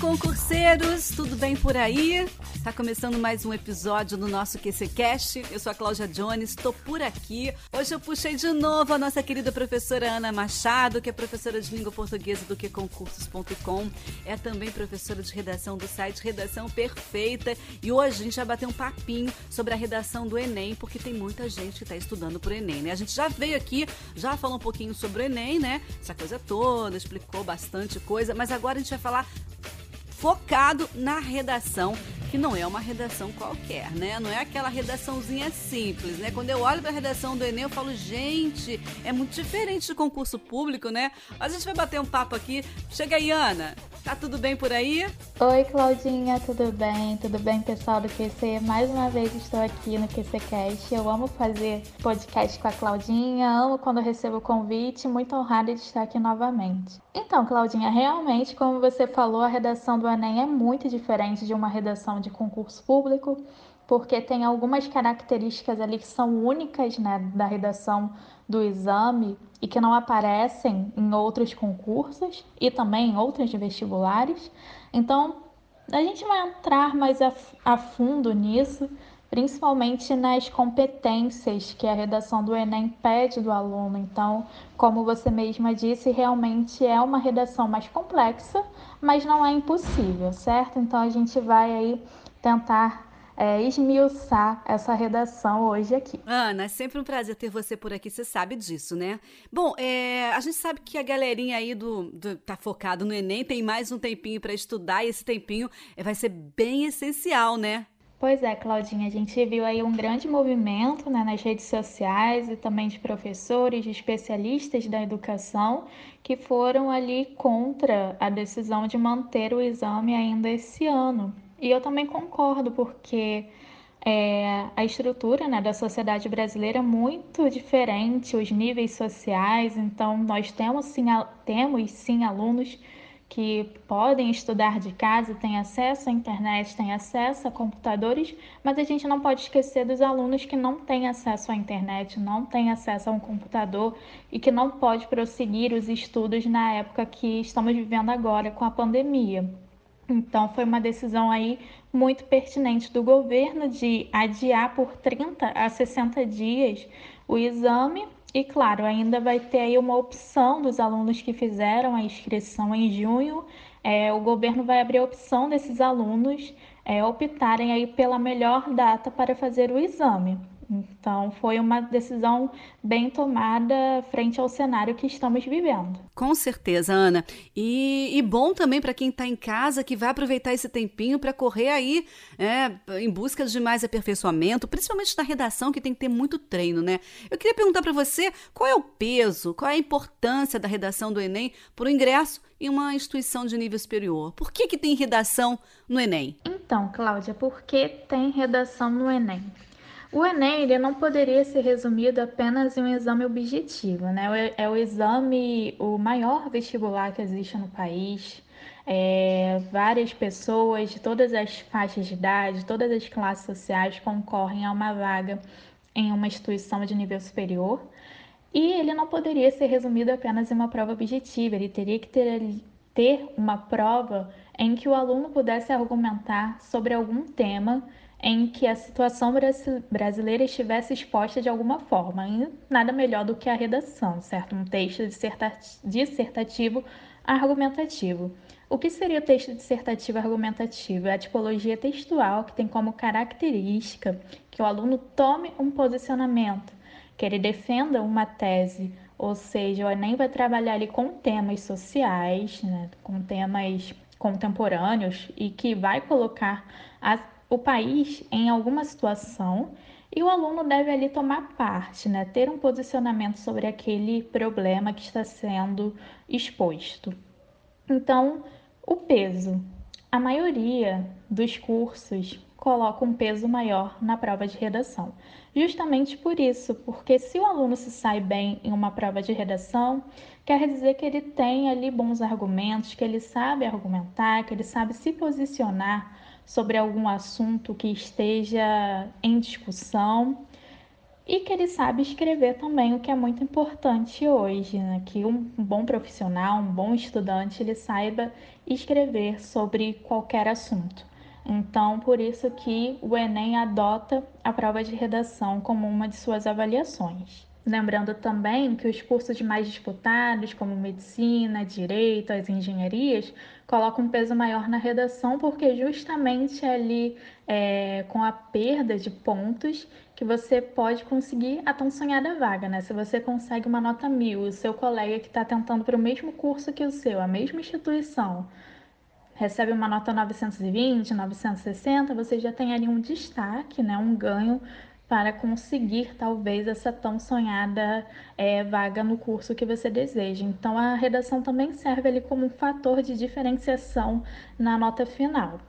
Concurseiros, tudo bem por aí? Está começando mais um episódio do nosso QCCast. Eu sou a Cláudia Jones, estou por aqui. Hoje eu puxei de novo a nossa querida professora Ana Machado, que é professora de língua portuguesa do QConcursos.com. É também professora de redação do site Redação Perfeita. E hoje a gente vai bater um papinho sobre a redação do Enem, porque tem muita gente que está estudando para o Enem, né? A gente já veio aqui, já falou um pouquinho sobre o Enem, né? Essa coisa toda, explicou bastante coisa, mas agora a gente vai falar focado na redação, que não é uma redação qualquer, né? Não é aquela redaçãozinha simples, né? Quando eu olho para a redação do Enem, eu falo, gente, é muito diferente do concurso público, né? A gente vai bater um papo aqui. Chega aí, Ana. Tá tudo bem por aí? Oi, Claudinha, tudo bem? Tudo bem, pessoal do QC? Mais uma vez estou aqui no QCcast. Eu amo fazer podcast com a Claudinha, amo quando recebo o convite, muito honrada de estar aqui novamente. Então, Claudinha, realmente, como você falou, a redação do Enem é muito diferente de uma redação de concurso público, porque tem algumas características ali que são únicas né, da redação do exame e que não aparecem em outros concursos e também em outros vestibulares. Então, a gente vai entrar mais a, a fundo nisso, principalmente nas competências que a redação do Enem pede do aluno. Então, como você mesma disse, realmente é uma redação mais complexa, mas não é impossível, certo? Então, a gente vai aí tentar é, esmiuçar essa redação hoje aqui. Ana, é sempre um prazer ter você por aqui, você sabe disso, né? Bom, é, a gente sabe que a galerinha aí do, do tá focado no Enem tem mais um tempinho para estudar e esse tempinho é, vai ser bem essencial, né? Pois é, Claudinha, a gente viu aí um grande movimento né, nas redes sociais e também de professores, de especialistas da educação que foram ali contra a decisão de manter o exame ainda esse ano. E eu também concordo, porque é, a estrutura né, da sociedade brasileira é muito diferente, os níveis sociais, então nós temos sim, temos sim alunos que podem estudar de casa, têm acesso à internet, têm acesso a computadores, mas a gente não pode esquecer dos alunos que não têm acesso à internet, não têm acesso a um computador e que não pode prosseguir os estudos na época que estamos vivendo agora com a pandemia. Então, foi uma decisão aí muito pertinente do governo de adiar por 30 a 60 dias o exame. E, claro, ainda vai ter aí uma opção dos alunos que fizeram a inscrição em junho. É, o governo vai abrir a opção desses alunos é, optarem aí pela melhor data para fazer o exame. Então, foi uma decisão bem tomada frente ao cenário que estamos vivendo. Com certeza, Ana. E, e bom também para quem está em casa, que vai aproveitar esse tempinho para correr aí é, em busca de mais aperfeiçoamento, principalmente na redação, que tem que ter muito treino, né? Eu queria perguntar para você qual é o peso, qual é a importância da redação do Enem para o ingresso em uma instituição de nível superior? Por que, que tem redação no Enem? Então, Cláudia, por que tem redação no Enem? O Enem ele não poderia ser resumido apenas em um exame objetivo, né? É o exame, o maior vestibular que existe no país. É, várias pessoas de todas as faixas de idade, todas as classes sociais concorrem a uma vaga em uma instituição de nível superior. E ele não poderia ser resumido apenas em uma prova objetiva, ele teria que ter, ter uma prova em que o aluno pudesse argumentar sobre algum tema em que a situação brasileira estivesse exposta de alguma forma, e nada melhor do que a redação, certo? Um texto dissertativo argumentativo. O que seria o texto dissertativo argumentativo? É a tipologia textual que tem como característica que o aluno tome um posicionamento, que ele defenda uma tese, ou seja, o Enem vai trabalhar ali com temas sociais, né, com temas contemporâneos e que vai colocar a o país em alguma situação e o aluno deve ali tomar parte, né? ter um posicionamento sobre aquele problema que está sendo exposto. Então, o peso. A maioria dos cursos coloca um peso maior na prova de redação. Justamente por isso, porque se o aluno se sai bem em uma prova de redação, quer dizer que ele tem ali bons argumentos, que ele sabe argumentar, que ele sabe se posicionar sobre algum assunto que esteja em discussão e que ele sabe escrever também, o que é muito importante hoje, né? que um bom profissional, um bom estudante, ele saiba escrever sobre qualquer assunto. Então, por isso que o Enem adota a prova de redação como uma de suas avaliações. Lembrando também que os cursos mais disputados, como medicina, direito, as engenharias, colocam um peso maior na redação, porque justamente ali é, com a perda de pontos que você pode conseguir a tão sonhada vaga, né? Se você consegue uma nota mil, o seu colega que está tentando para o mesmo curso que o seu, a mesma instituição, recebe uma nota 920, 960, você já tem ali um destaque, né? Um ganho para conseguir talvez essa tão sonhada é, vaga no curso que você deseja. Então a redação também serve ali como um fator de diferenciação na nota final.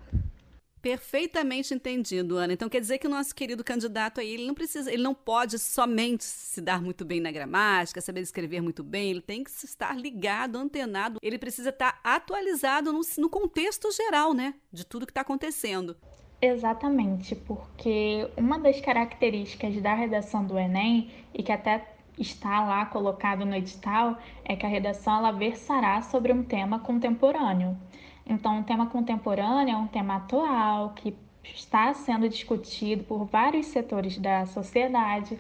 Perfeitamente entendido, Ana. Então quer dizer que o nosso querido candidato aí, ele não precisa, ele não pode somente se dar muito bem na gramática, saber escrever muito bem, ele tem que estar ligado, antenado, ele precisa estar atualizado no, no contexto geral, né, de tudo que está acontecendo. Exatamente, porque uma das características da redação do Enem, e que até está lá colocado no edital, é que a redação ela versará sobre um tema contemporâneo. Então, o tema contemporâneo é um tema atual que está sendo discutido por vários setores da sociedade.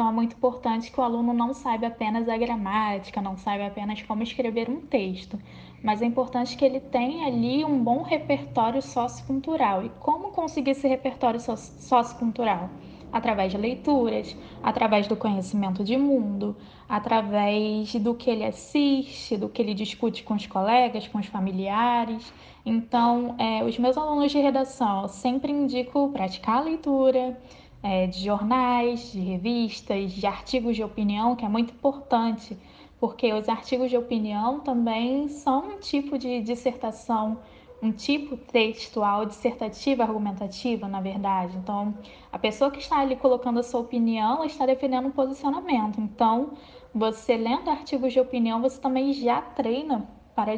Então, é muito importante que o aluno não saiba apenas a gramática, não saiba apenas como escrever um texto, mas é importante que ele tenha ali um bom repertório sociocultural. E como conseguir esse repertório sociocultural? Através de leituras, através do conhecimento de mundo, através do que ele assiste, do que ele discute com os colegas, com os familiares. Então, é, os meus alunos de redação eu sempre indico praticar a leitura, é, de jornais, de revistas, de artigos de opinião, que é muito importante porque os artigos de opinião também são um tipo de dissertação, um tipo textual dissertativa argumentativa, na verdade. Então, a pessoa que está ali colocando a sua opinião, está defendendo um posicionamento. Então, você lendo artigos de opinião, você também já treina para,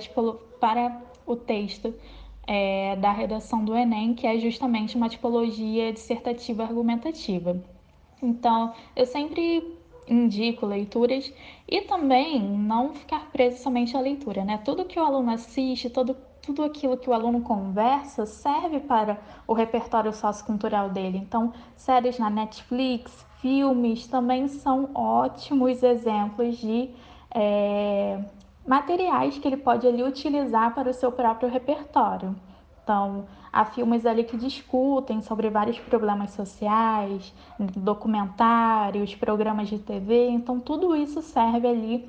para o texto é, da redação do Enem, que é justamente uma tipologia dissertativa argumentativa. Então, eu sempre indico leituras e também não ficar preso somente à leitura, né? Tudo que o aluno assiste, todo, tudo aquilo que o aluno conversa serve para o repertório sociocultural dele. Então, séries na Netflix, filmes também são ótimos exemplos de é, materiais que ele pode ali utilizar para o seu próprio repertório. Então, há filmes ali que discutem sobre vários problemas sociais, documentários, programas de TV, então tudo isso serve ali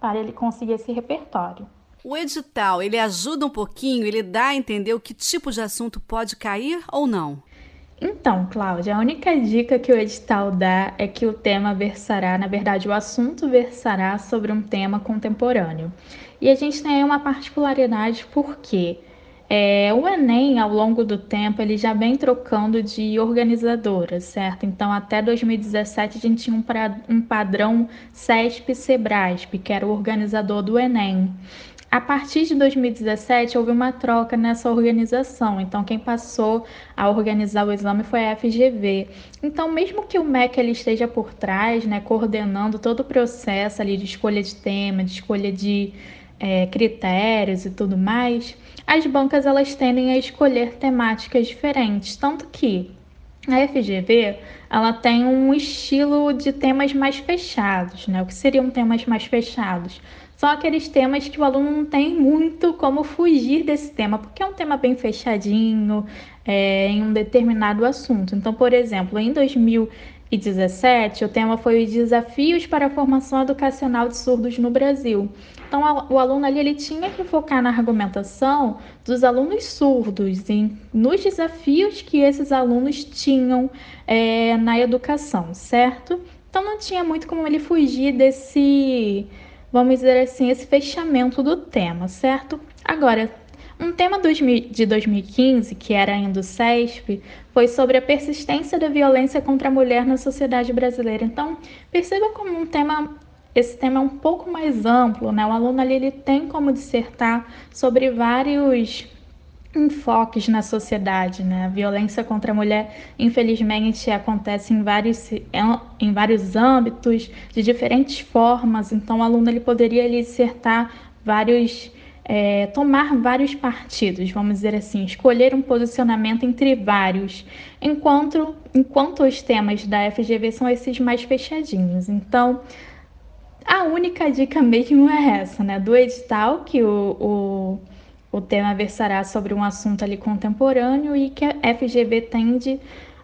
para ele conseguir esse repertório. O edital, ele ajuda um pouquinho, ele dá a entender o que tipo de assunto pode cair ou não? Então, Cláudia, a única dica que o edital dá é que o tema versará, na verdade, o assunto versará sobre um tema contemporâneo. E a gente tem uma particularidade porque é, o Enem, ao longo do tempo, ele já vem trocando de organizadora, certo? Então, até 2017, a gente tinha um, pra, um padrão CESP-SEBRASP, que era o organizador do Enem. A partir de 2017, houve uma troca nessa organização. Então, quem passou a organizar o exame foi a FGV. Então, mesmo que o MEC ele esteja por trás, né, coordenando todo o processo ali de escolha de tema, de escolha de é, critérios e tudo mais, as bancas elas tendem a escolher temáticas diferentes, tanto que a FGV ela tem um estilo de temas mais fechados, né? O que seriam temas mais fechados? São aqueles temas que o aluno não tem muito como fugir desse tema, porque é um tema bem fechadinho é, em um determinado assunto. Então, por exemplo, em 2017, o tema foi os desafios para a formação educacional de surdos no Brasil. Então, o aluno ali ele tinha que focar na argumentação dos alunos surdos e nos desafios que esses alunos tinham é, na educação, certo? Então, não tinha muito como ele fugir desse, vamos dizer assim, esse fechamento do tema, certo? Agora, um tema de 2015, que era ainda o CESP, foi sobre a persistência da violência contra a mulher na sociedade brasileira. Então, perceba como um tema esse tema é um pouco mais amplo, né? O aluno ali ele tem como dissertar sobre vários enfoques na sociedade, né? A violência contra a mulher, infelizmente, acontece em vários, em vários âmbitos, de diferentes formas. Então, o aluno ele poderia ali dissertar vários, é, tomar vários partidos, vamos dizer assim, escolher um posicionamento entre vários, enquanto, enquanto os temas da FGV são esses mais fechadinhos. Então, a única dica mesmo é essa, né? Do edital que o, o o tema versará sobre um assunto ali contemporâneo e que a FGV tende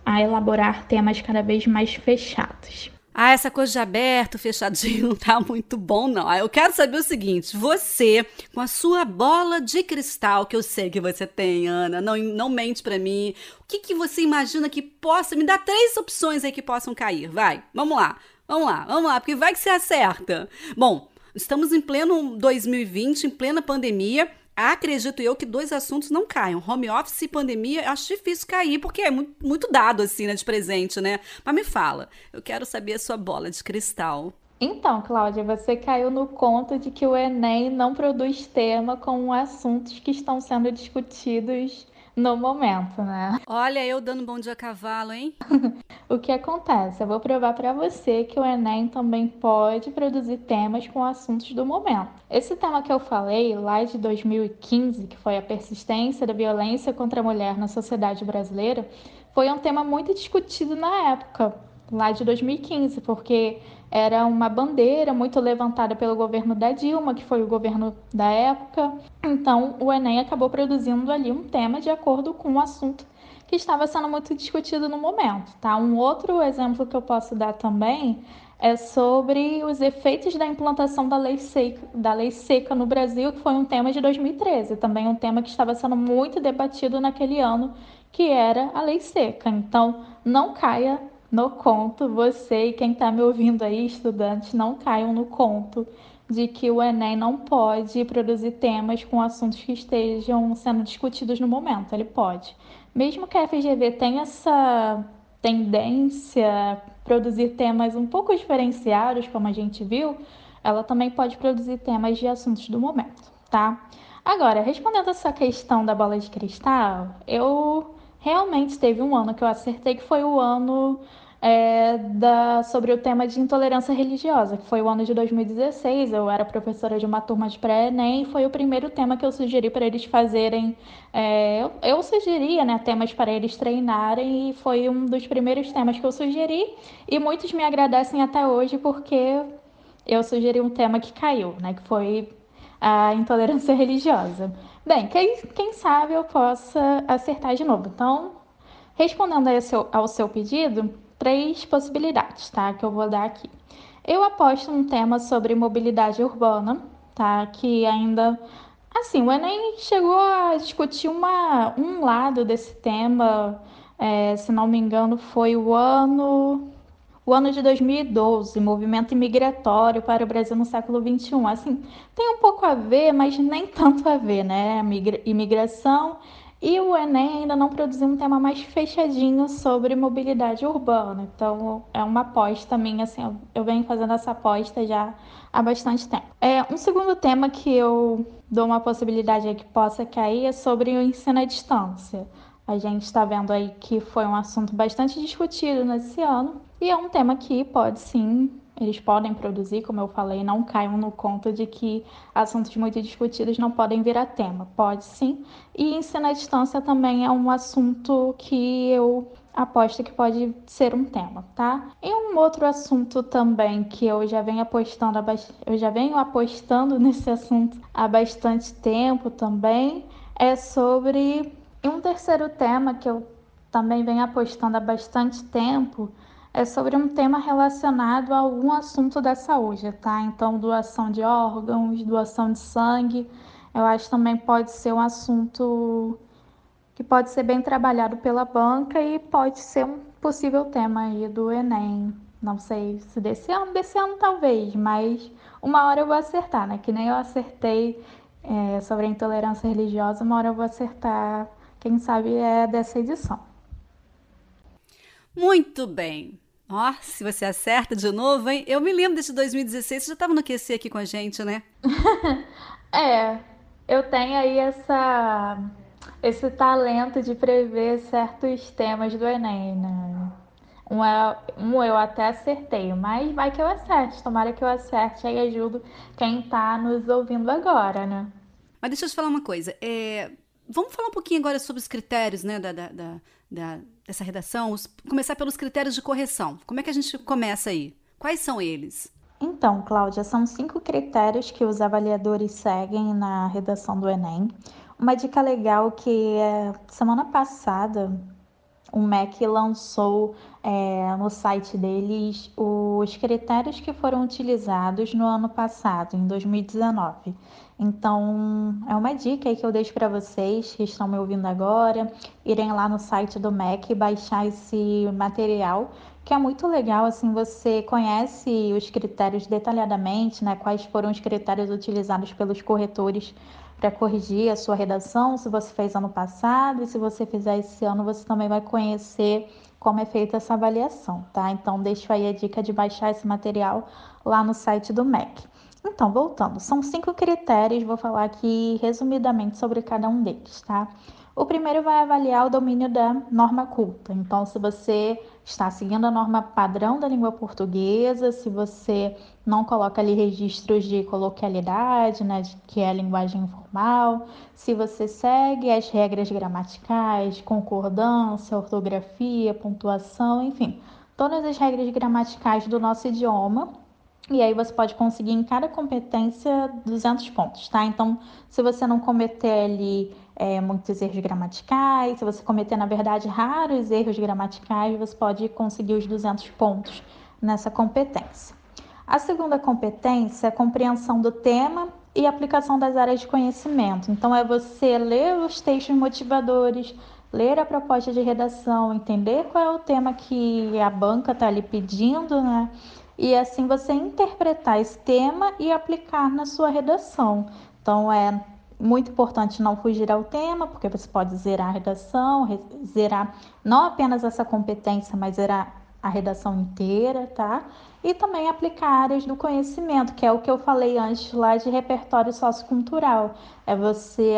a elaborar temas cada vez mais fechados. Ah, essa coisa de aberto, fechadinho, não tá muito bom, não. Ah, eu quero saber o seguinte: você, com a sua bola de cristal, que eu sei que você tem, Ana, não, não mente para mim, o que, que você imagina que possa. Me dá três opções aí que possam cair. Vai, vamos lá, vamos lá, vamos lá, porque vai que você acerta. Bom, estamos em pleno 2020, em plena pandemia acredito eu que dois assuntos não caiam. Home office e pandemia, acho difícil cair, porque é muito, muito dado assim, né, de presente, né? Mas me fala, eu quero saber a sua bola de cristal. Então, Cláudia, você caiu no conto de que o Enem não produz tema com assuntos que estão sendo discutidos no momento, né? Olha, eu dando bom dia a cavalo, hein? o que acontece? Eu vou provar para você que o Enem também pode produzir temas com assuntos do momento. Esse tema que eu falei lá de 2015, que foi a persistência da violência contra a mulher na sociedade brasileira, foi um tema muito discutido na época, lá de 2015, porque era uma bandeira muito levantada pelo governo da Dilma, que foi o governo da época. Então, o Enem acabou produzindo ali um tema de acordo com o assunto que estava sendo muito discutido no momento, tá? Um outro exemplo que eu posso dar também é sobre os efeitos da implantação da lei seca, da lei seca no Brasil, que foi um tema de 2013, também um tema que estava sendo muito debatido naquele ano, que era a lei seca. Então, não caia no conto, você e quem está me ouvindo aí, estudantes, não caiam no conto de que o Enem não pode produzir temas com assuntos que estejam sendo discutidos no momento. Ele pode. Mesmo que a FGV tenha essa tendência a produzir temas um pouco diferenciados, como a gente viu, ela também pode produzir temas de assuntos do momento, tá? Agora, respondendo essa questão da bola de cristal, eu realmente teve um ano que eu acertei, que foi o ano é, da, sobre o tema de intolerância religiosa, que foi o ano de 2016. Eu era professora de uma turma de pré-ENEM e foi o primeiro tema que eu sugeri para eles fazerem. É, eu, eu sugeria né, temas para eles treinarem e foi um dos primeiros temas que eu sugeri. E muitos me agradecem até hoje porque eu sugeri um tema que caiu, né, que foi a intolerância religiosa. Bem, quem, quem sabe eu possa acertar de novo. Então, respondendo seu, ao seu pedido, três possibilidades, tá? Que eu vou dar aqui. Eu aposto um tema sobre mobilidade urbana, tá? Que ainda. Assim, o Enem chegou a discutir uma, um lado desse tema, é, se não me engano, foi o ano o ano de 2012, movimento imigratório para o Brasil no século XXI. Assim, tem um pouco a ver, mas nem tanto a ver, né? Imigração e o Enem ainda não produziu um tema mais fechadinho sobre mobilidade urbana. Então, é uma aposta minha, assim, eu venho fazendo essa aposta já há bastante tempo. É, um segundo tema que eu dou uma possibilidade aí que possa cair é sobre o ensino à distância. A gente está vendo aí que foi um assunto bastante discutido nesse ano e é um tema que pode sim eles podem produzir, como eu falei, não caiam no conto de que assuntos muito discutidos não podem virar tema. Pode sim. E ensino à distância também é um assunto que eu aposto que pode ser um tema, tá? E um outro assunto também que eu já venho apostando, eu já venho apostando nesse assunto há bastante tempo também, é sobre e um terceiro tema que eu também venho apostando há bastante tempo é sobre um tema relacionado a algum assunto da saúde, tá? Então, doação de órgãos, doação de sangue, eu acho também pode ser um assunto que pode ser bem trabalhado pela banca e pode ser um possível tema aí do Enem. Não sei se desse ano, desse ano talvez, mas uma hora eu vou acertar, né? Que nem eu acertei é, sobre a intolerância religiosa, uma hora eu vou acertar, quem sabe é dessa edição. Muito bem. Ó, oh, se você acerta de novo, hein? Eu me lembro desse 2016, você já estava no QC aqui com a gente, né? é, eu tenho aí essa esse talento de prever certos temas do Enem, né? Um, é, um eu até acertei, mas vai que eu acerte. Tomara que eu acerte e ajudo quem está nos ouvindo agora, né? Mas deixa eu te falar uma coisa. É, vamos falar um pouquinho agora sobre os critérios né, da, da, da, dessa redação. Os, começar pelos critérios de correção. Como é que a gente começa aí? Quais são eles? Então, Cláudia, são cinco critérios que os avaliadores seguem na redação do Enem. Uma dica legal que é, semana passada o MEC lançou é, no site deles os critérios que foram utilizados no ano passado, em 2019. Então, é uma dica aí que eu deixo para vocês que estão me ouvindo agora, irem lá no site do MEC e baixar esse material, que é muito legal, assim, você conhece os critérios detalhadamente, né, quais foram os critérios utilizados pelos corretores para corrigir a sua redação, se você fez ano passado e se você fizer esse ano, você também vai conhecer como é feita essa avaliação, tá? Então, deixo aí a dica de baixar esse material lá no site do MEC. Então, voltando, são cinco critérios, vou falar aqui resumidamente sobre cada um deles, tá? O primeiro vai avaliar o domínio da norma culta. Então, se você está seguindo a norma padrão da língua portuguesa, se você não coloca ali registros de coloquialidade, né, que é a linguagem informal, se você segue as regras gramaticais, concordância, ortografia, pontuação, enfim, todas as regras gramaticais do nosso idioma, e aí você pode conseguir em cada competência 200 pontos, tá? Então, se você não cometer ali é, muitos erros gramaticais. Se você cometer, na verdade, raros erros gramaticais, você pode conseguir os 200 pontos nessa competência. A segunda competência é a compreensão do tema e aplicação das áreas de conhecimento. Então, é você ler os textos motivadores, ler a proposta de redação, entender qual é o tema que a banca está ali pedindo, né? E assim você interpretar esse tema e aplicar na sua redação. Então, é muito importante não fugir ao tema, porque você pode zerar a redação, zerar não apenas essa competência, mas zerar a redação inteira, tá? E também aplicar áreas do conhecimento, que é o que eu falei antes lá de repertório sociocultural. É você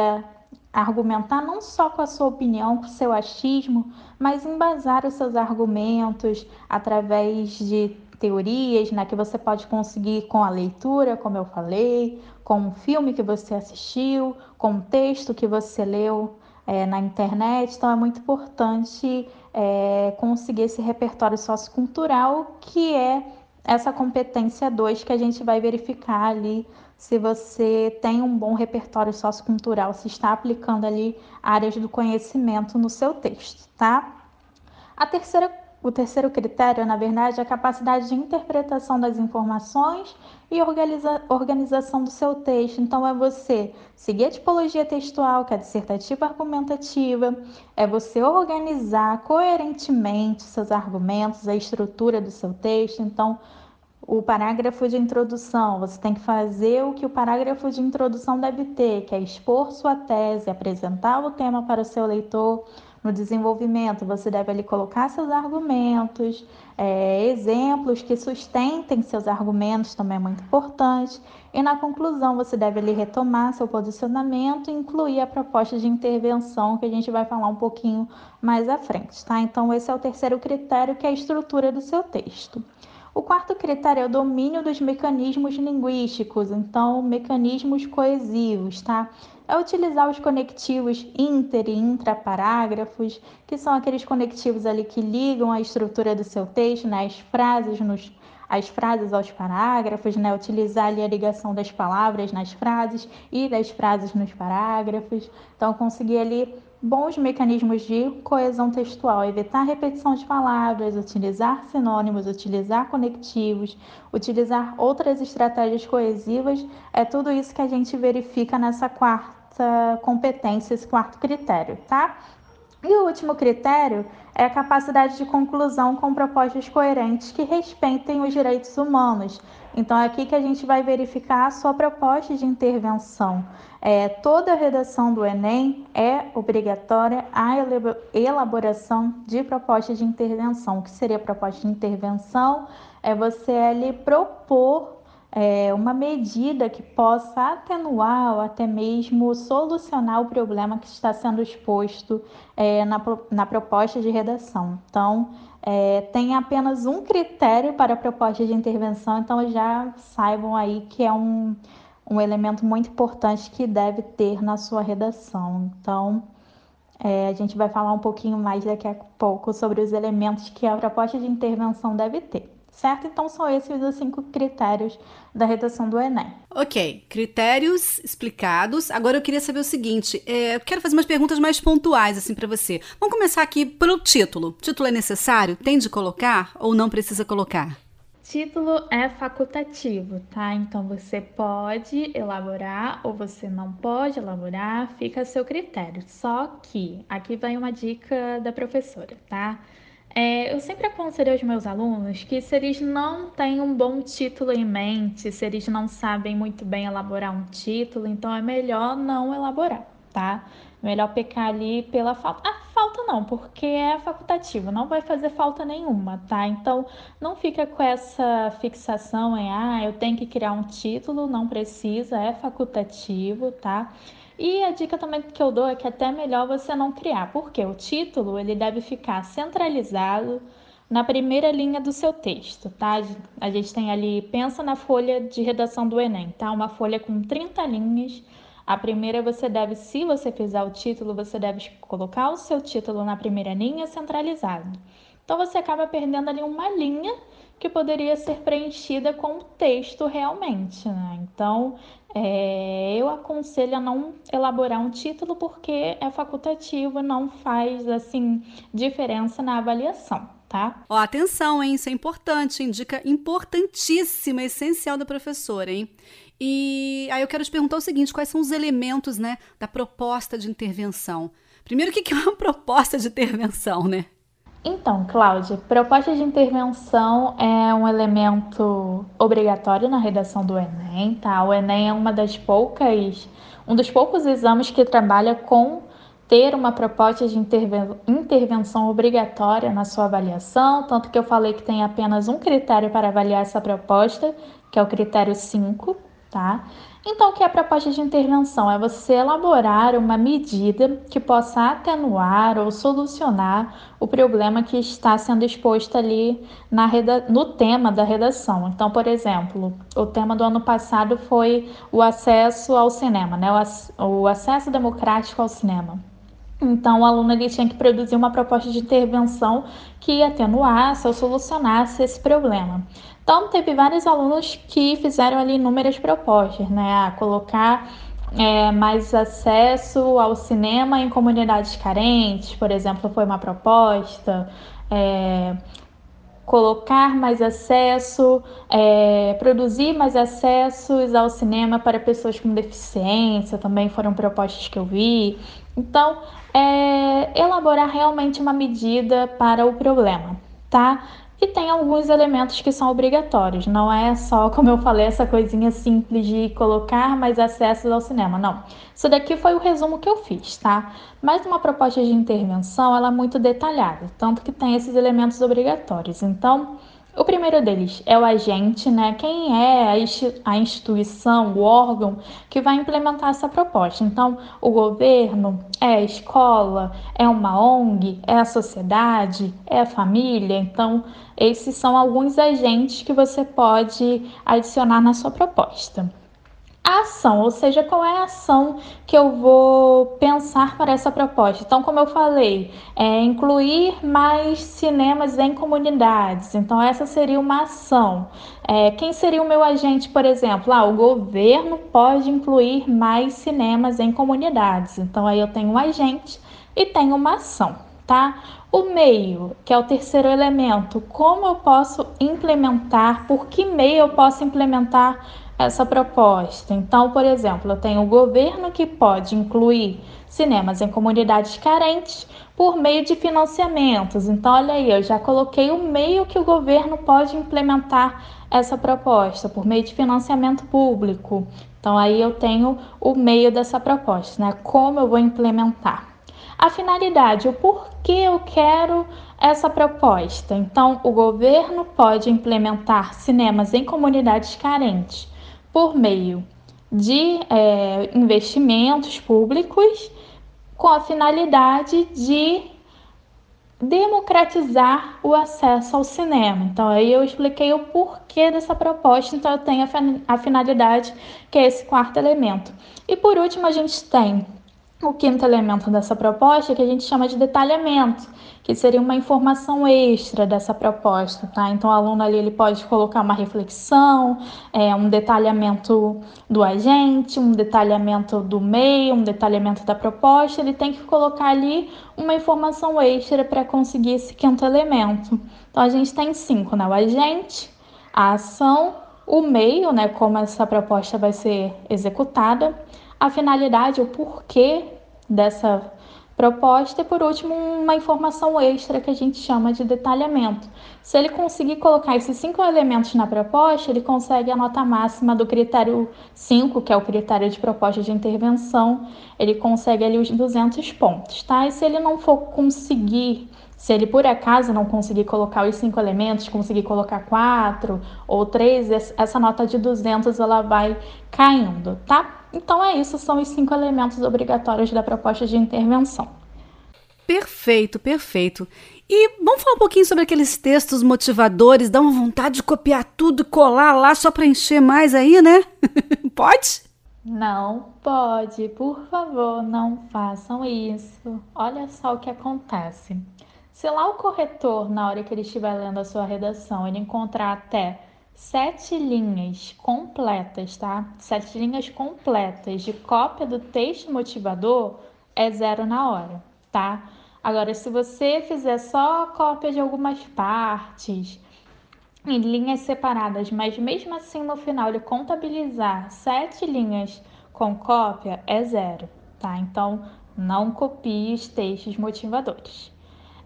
argumentar não só com a sua opinião, com o seu achismo, mas embasar os seus argumentos através de teorias né, que você pode conseguir com a leitura, como eu falei, com um filme que você assistiu, com um texto que você leu é, na internet. Então, é muito importante é, conseguir esse repertório sociocultural, que é essa competência 2 que a gente vai verificar ali se você tem um bom repertório sociocultural, se está aplicando ali áreas do conhecimento no seu texto, tá? A terceira o terceiro critério, na verdade, é a capacidade de interpretação das informações e organiza organização do seu texto. Então, é você seguir a tipologia textual, que é dissertativa argumentativa, é você organizar coerentemente seus argumentos, a estrutura do seu texto. Então, o parágrafo de introdução, você tem que fazer o que o parágrafo de introdução deve ter, que é expor sua tese, apresentar o tema para o seu leitor no desenvolvimento, você deve ali colocar seus argumentos, é, exemplos que sustentem seus argumentos também é muito importante. E na conclusão, você deve ali retomar seu posicionamento e incluir a proposta de intervenção que a gente vai falar um pouquinho mais à frente, tá? Então, esse é o terceiro critério, que é a estrutura do seu texto. O quarto critério é o domínio dos mecanismos linguísticos, então mecanismos coesivos, tá? É utilizar os conectivos inter e intraparágrafos, que são aqueles conectivos ali que ligam a estrutura do seu texto, né? as frases nos as frases aos parágrafos, né? Utilizar ali a ligação das palavras nas frases e das frases nos parágrafos. Então, conseguir ali bons mecanismos de coesão textual, evitar repetição de palavras, utilizar sinônimos, utilizar conectivos, utilizar outras estratégias coesivas, é tudo isso que a gente verifica nessa quarta competência, esse quarto critério, tá? E o último critério é a capacidade de conclusão com propostas coerentes que respeitem os direitos humanos. Então, é aqui que a gente vai verificar a sua proposta de intervenção. É, toda a redação do Enem é obrigatória a elaboração de proposta de intervenção. O que seria proposta de intervenção? É você ali propor é, uma medida que possa atenuar ou até mesmo solucionar o problema que está sendo exposto é, na, na proposta de redação. Então, é, tem apenas um critério para a proposta de intervenção, então já saibam aí que é um, um elemento muito importante que deve ter na sua redação. Então, é, a gente vai falar um pouquinho mais daqui a pouco sobre os elementos que a proposta de intervenção deve ter certo? Então são esses os cinco critérios da redação do Enem. Ok, critérios explicados. Agora eu queria saber o seguinte: é, eu quero fazer umas perguntas mais pontuais assim para você. Vamos começar aqui pelo título. O título é necessário? Tem de colocar ou não precisa colocar? Título é facultativo, tá? Então você pode elaborar ou você não pode elaborar, fica a seu critério. Só que aqui vai uma dica da professora, tá? É, eu sempre aconselho aos meus alunos que se eles não têm um bom título em mente, se eles não sabem muito bem elaborar um título, então é melhor não elaborar, tá? Melhor pecar ali pela falta. Ah, falta não, porque é facultativo, não vai fazer falta nenhuma, tá? Então não fica com essa fixação em, ah, eu tenho que criar um título, não precisa, é facultativo, tá? E a dica também que eu dou é que até melhor você não criar, porque o título ele deve ficar centralizado na primeira linha do seu texto, tá? A gente tem ali, pensa na folha de redação do Enem, tá? Uma folha com 30 linhas. A primeira você deve, se você fizer o título, você deve colocar o seu título na primeira linha centralizado. Então você acaba perdendo ali uma linha que poderia ser preenchida com o texto realmente, né? Então é, eu aconselho a não elaborar um título porque é facultativo, não faz assim diferença na avaliação. Tá? Ó, atenção, hein? Isso é importante, indica importantíssima, essencial da professora, hein? E aí eu quero te perguntar o seguinte: quais são os elementos, né, da proposta de intervenção? Primeiro, o que é uma proposta de intervenção, né? Então, Cláudia, proposta de intervenção é um elemento obrigatório na redação do Enem, tá? O Enem é uma das poucas, um dos poucos exames que trabalha com ter uma proposta de intervenção obrigatória na sua avaliação, tanto que eu falei que tem apenas um critério para avaliar essa proposta, que é o critério 5, tá? Então, o que é a proposta de intervenção? É você elaborar uma medida que possa atenuar ou solucionar o problema que está sendo exposto ali na no tema da redação. Então, por exemplo, o tema do ano passado foi o acesso ao cinema, né? o, acesso democrático ao cinema. Então, o aluno ele tinha que produzir uma proposta de intervenção que atenuasse ou solucionasse esse problema. Então, teve vários alunos que fizeram ali inúmeras propostas, né? A colocar é, mais acesso ao cinema em comunidades carentes, por exemplo, foi uma proposta. É, colocar mais acesso, é, produzir mais acessos ao cinema para pessoas com deficiência, também foram propostas que eu vi. Então, é, elaborar realmente uma medida para o problema, tá? E tem alguns elementos que são obrigatórios, não é só, como eu falei, essa coisinha simples de colocar mais acessos ao cinema, não. Isso daqui foi o resumo que eu fiz, tá? Mas uma proposta de intervenção, ela é muito detalhada, tanto que tem esses elementos obrigatórios. Então, o primeiro deles é o agente, né? Quem é a instituição, o órgão que vai implementar essa proposta. Então, o governo, é a escola, é uma ONG, é a sociedade, é a família. Então, esses são alguns agentes que você pode adicionar na sua proposta a ação, ou seja, qual é a ação que eu vou pensar para essa proposta. Então, como eu falei, é incluir mais cinemas em comunidades. Então, essa seria uma ação. É, quem seria o meu agente, por exemplo? Ah, o governo pode incluir mais cinemas em comunidades. Então, aí eu tenho um agente e tenho uma ação, tá? O meio, que é o terceiro elemento, como eu posso implementar, por que meio eu posso implementar essa proposta. Então, por exemplo, eu tenho o governo que pode incluir cinemas em comunidades carentes por meio de financiamentos. Então, olha aí, eu já coloquei o meio que o governo pode implementar essa proposta, por meio de financiamento público. Então, aí eu tenho o meio dessa proposta, né? Como eu vou implementar. A finalidade, o porquê eu quero essa proposta. Então, o governo pode implementar cinemas em comunidades carentes por meio de é, investimentos públicos com a finalidade de democratizar o acesso ao cinema. Então, aí eu expliquei o porquê dessa proposta, então eu tenho a finalidade, que é esse quarto elemento. E por último, a gente tem o quinto elemento dessa proposta, que a gente chama de detalhamento, que seria uma informação extra dessa proposta, tá? Então, o aluno ali ele pode colocar uma reflexão, é, um detalhamento do agente, um detalhamento do meio, um detalhamento da proposta, ele tem que colocar ali uma informação extra para conseguir esse quinto elemento. Então, a gente tem cinco, né? O agente, a ação, o meio, né? Como essa proposta vai ser executada, a finalidade, o porquê dessa proposta e, por último, uma informação extra que a gente chama de detalhamento. Se ele conseguir colocar esses cinco elementos na proposta, ele consegue a nota máxima do critério 5, que é o critério de proposta de intervenção, ele consegue ali os 200 pontos, tá? E se ele não for conseguir se ele por acaso não conseguir colocar os cinco elementos, conseguir colocar quatro ou três, essa nota de 200 ela vai caindo, tá? Então é isso, são os cinco elementos obrigatórios da proposta de intervenção. Perfeito, perfeito. E vamos falar um pouquinho sobre aqueles textos motivadores, dá uma vontade de copiar tudo e colar lá só para encher mais aí, né? pode? Não pode, por favor, não façam isso. Olha só o que acontece. Se lá o corretor, na hora que ele estiver lendo a sua redação, ele encontrar até sete linhas completas, tá? Sete linhas completas de cópia do texto motivador, é zero na hora, tá? Agora, se você fizer só cópia de algumas partes, em linhas separadas, mas mesmo assim no final ele contabilizar sete linhas com cópia, é zero, tá? Então, não copie os textos motivadores.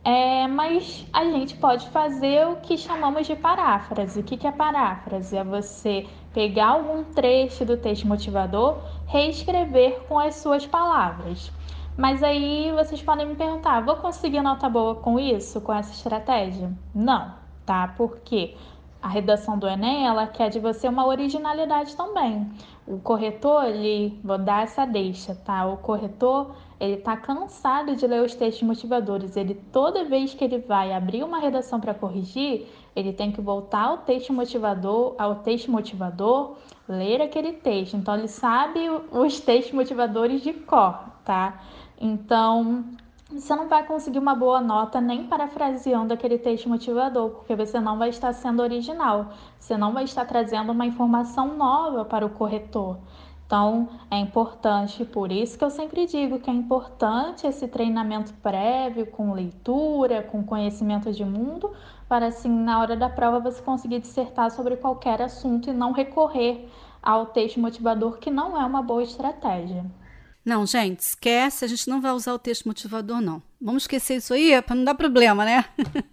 É, mas a gente pode fazer o que chamamos de paráfrase. O que é paráfrase? É você pegar algum trecho do texto motivador, reescrever com as suas palavras. Mas aí vocês podem me perguntar: vou conseguir nota boa com isso, com essa estratégia? Não, tá? Porque a redação do Enem ela quer de você uma originalidade também. O corretor, ele, vou dar essa deixa, tá? O corretor ele está cansado de ler os textos motivadores. Ele toda vez que ele vai abrir uma redação para corrigir, ele tem que voltar ao texto motivador, ao texto motivador, ler aquele texto. Então ele sabe os textos motivadores de cor, tá? Então você não vai conseguir uma boa nota nem parafraseando aquele texto motivador, porque você não vai estar sendo original. Você não vai estar trazendo uma informação nova para o corretor. Então, é importante, por isso que eu sempre digo que é importante esse treinamento prévio com leitura, com conhecimento de mundo, para assim, na hora da prova você conseguir dissertar sobre qualquer assunto e não recorrer ao texto motivador, que não é uma boa estratégia. Não, gente, esquece, a gente não vai usar o texto motivador, não. Vamos esquecer isso aí para não dar problema, né?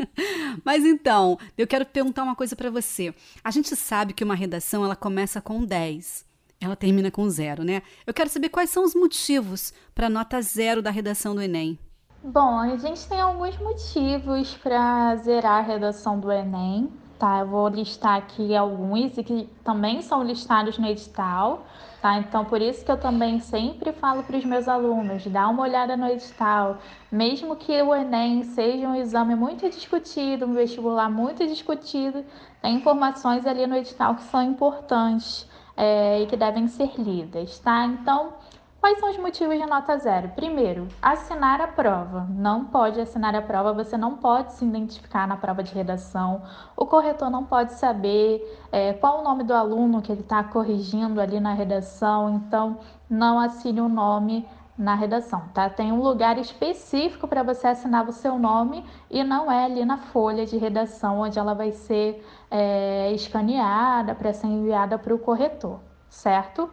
Mas então, eu quero perguntar uma coisa para você. A gente sabe que uma redação ela começa com 10 ela termina com zero, né? Eu quero saber quais são os motivos para a nota zero da redação do Enem. Bom, a gente tem alguns motivos para zerar a redação do Enem, tá? Eu vou listar aqui alguns e que também são listados no edital, tá? Então, por isso que eu também sempre falo para os meus alunos, dá uma olhada no edital, mesmo que o Enem seja um exame muito discutido, um vestibular muito discutido, tem informações ali no edital que são importantes é, e que devem ser lidas, tá? Então, quais são os motivos de nota zero? Primeiro, assinar a prova. Não pode assinar a prova, você não pode se identificar na prova de redação. O corretor não pode saber é, qual o nome do aluno que ele está corrigindo ali na redação, então não assine o nome na redação, tá? Tem um lugar específico para você assinar o seu nome e não é ali na folha de redação onde ela vai ser é, escaneada para ser enviada para o corretor, certo?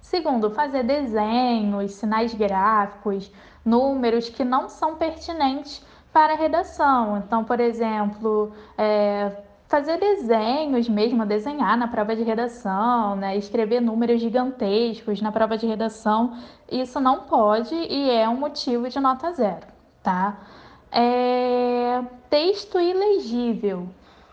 Segundo, fazer desenhos, sinais gráficos, números que não são pertinentes para a redação. Então, por exemplo, é, fazer desenhos mesmo, desenhar na prova de redação, né? escrever números gigantescos na prova de redação, isso não pode e é um motivo de nota zero, tá? É... Texto ilegível,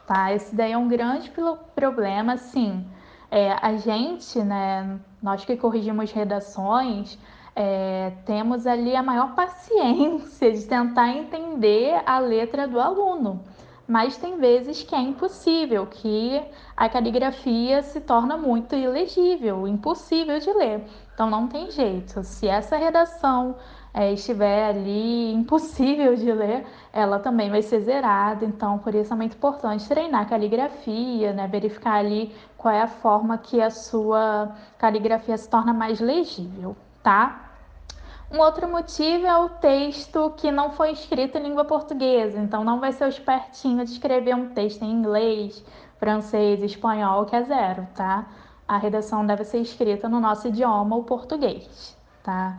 tá? Esse daí é um grande problema, sim. É, a gente, né, nós que corrigimos redações, é, temos ali a maior paciência de tentar entender a letra do aluno mas tem vezes que é impossível, que a caligrafia se torna muito ilegível, impossível de ler. Então não tem jeito. Se essa redação é, estiver ali impossível de ler, ela também vai ser zerada. Então, por isso é muito importante treinar caligrafia, né? verificar ali qual é a forma que a sua caligrafia se torna mais legível, tá? Um outro motivo é o texto que não foi escrito em língua portuguesa, então não vai ser o espertinho de escrever um texto em inglês, francês, espanhol, que é zero, tá? A redação deve ser escrita no nosso idioma, o português, tá?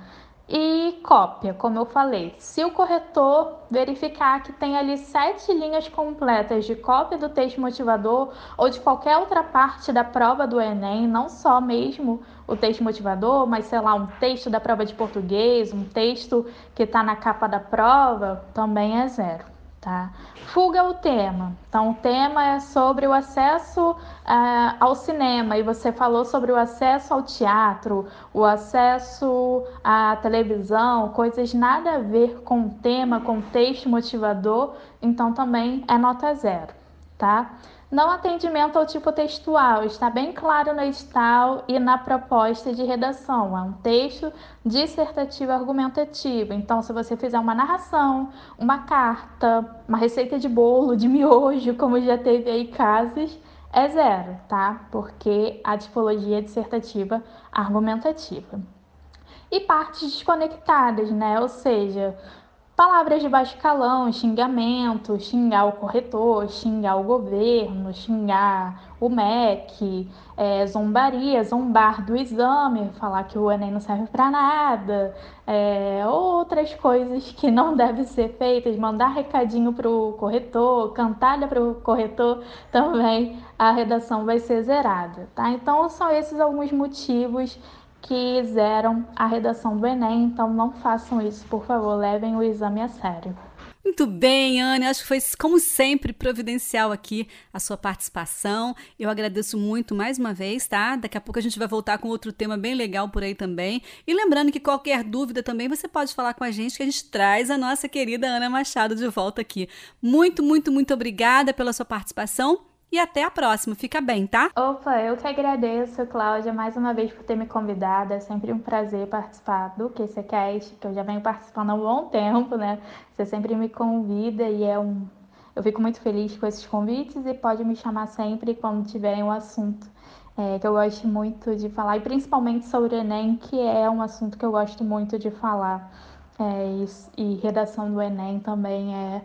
E cópia, como eu falei, se o corretor verificar que tem ali sete linhas completas de cópia do texto motivador ou de qualquer outra parte da prova do Enem, não só mesmo o texto motivador, mas sei lá, um texto da prova de português, um texto que está na capa da prova, também é zero tá? Fuga o tema. Então, o tema é sobre o acesso uh, ao cinema e você falou sobre o acesso ao teatro, o acesso à televisão, coisas nada a ver com o tema, com o texto motivador, então também é nota zero, tá? Não atendimento ao tipo textual, está bem claro no edital e na proposta de redação. É um texto dissertativo argumentativo. Então, se você fizer uma narração, uma carta, uma receita de bolo, de miojo, como já teve aí casos, é zero, tá? Porque a tipologia é dissertativa argumentativa. E partes desconectadas, né? Ou seja, Palavras de baixo calão, xingamento, xingar o corretor, xingar o governo, xingar o MEC, é, zombaria, zombar do exame, falar que o Enem não serve para nada, é, outras coisas que não devem ser feitas, mandar recadinho para o corretor, cantalha para o corretor, também a redação vai ser zerada, tá? Então são esses alguns motivos que zeram a redação do Enem, então não façam isso, por favor, levem o exame a sério. Muito bem, Anne. Acho que foi, como sempre, providencial aqui a sua participação. Eu agradeço muito mais uma vez, tá? Daqui a pouco a gente vai voltar com outro tema bem legal por aí também. E lembrando que qualquer dúvida também você pode falar com a gente, que a gente traz a nossa querida Ana Machado de volta aqui. Muito, muito, muito obrigada pela sua participação e até a próxima. Fica bem, tá? Opa, eu que agradeço, Cláudia, mais uma vez por ter me convidado. É sempre um prazer participar do QCCast, que eu já venho participando há um bom tempo, né? Você sempre me convida e é um. Eu fico muito feliz com esses convites e pode me chamar sempre quando tiverem um assunto é, que eu gosto muito de falar, e principalmente sobre o Enem, que é um assunto que eu gosto muito de falar. É, e, e redação do Enem também é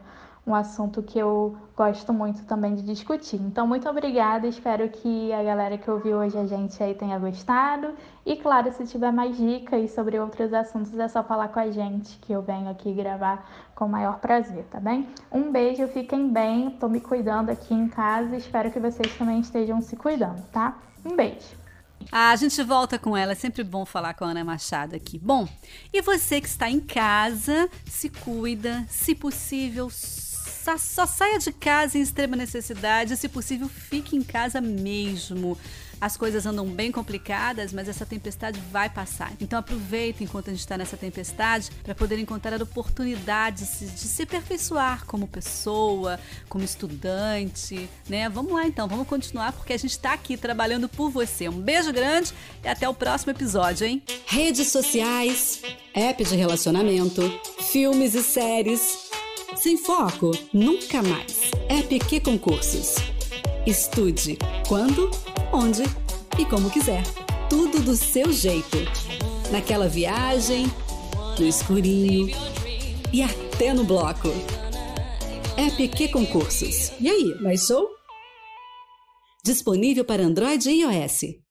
um assunto que eu gosto muito também de discutir. Então, muito obrigada, espero que a galera que ouviu hoje a gente aí tenha gostado. E claro, se tiver mais dicas sobre outros assuntos, é só falar com a gente, que eu venho aqui gravar com o maior prazer, tá bem? Um beijo, fiquem bem, tô me cuidando aqui em casa, espero que vocês também estejam se cuidando, tá? Um beijo. Ah, a gente volta com ela, é sempre bom falar com a Ana Machado aqui. Bom, e você que está em casa, se cuida, se possível, só saia de casa em extrema necessidade, se possível, fique em casa mesmo. As coisas andam bem complicadas, mas essa tempestade vai passar. Então aproveite enquanto a gente está nessa tempestade para poder encontrar oportunidades de se aperfeiçoar como pessoa, como estudante, né? Vamos lá então, vamos continuar porque a gente está aqui trabalhando por você. Um beijo grande e até o próximo episódio, hein? Redes sociais, app de relacionamento, filmes e séries. Sem foco, nunca mais. EPQ Concursos. Estude quando, onde e como quiser. Tudo do seu jeito. Naquela viagem, no escurinho e até no bloco. EPQ Concursos. E aí, mais show? Disponível para Android e iOS.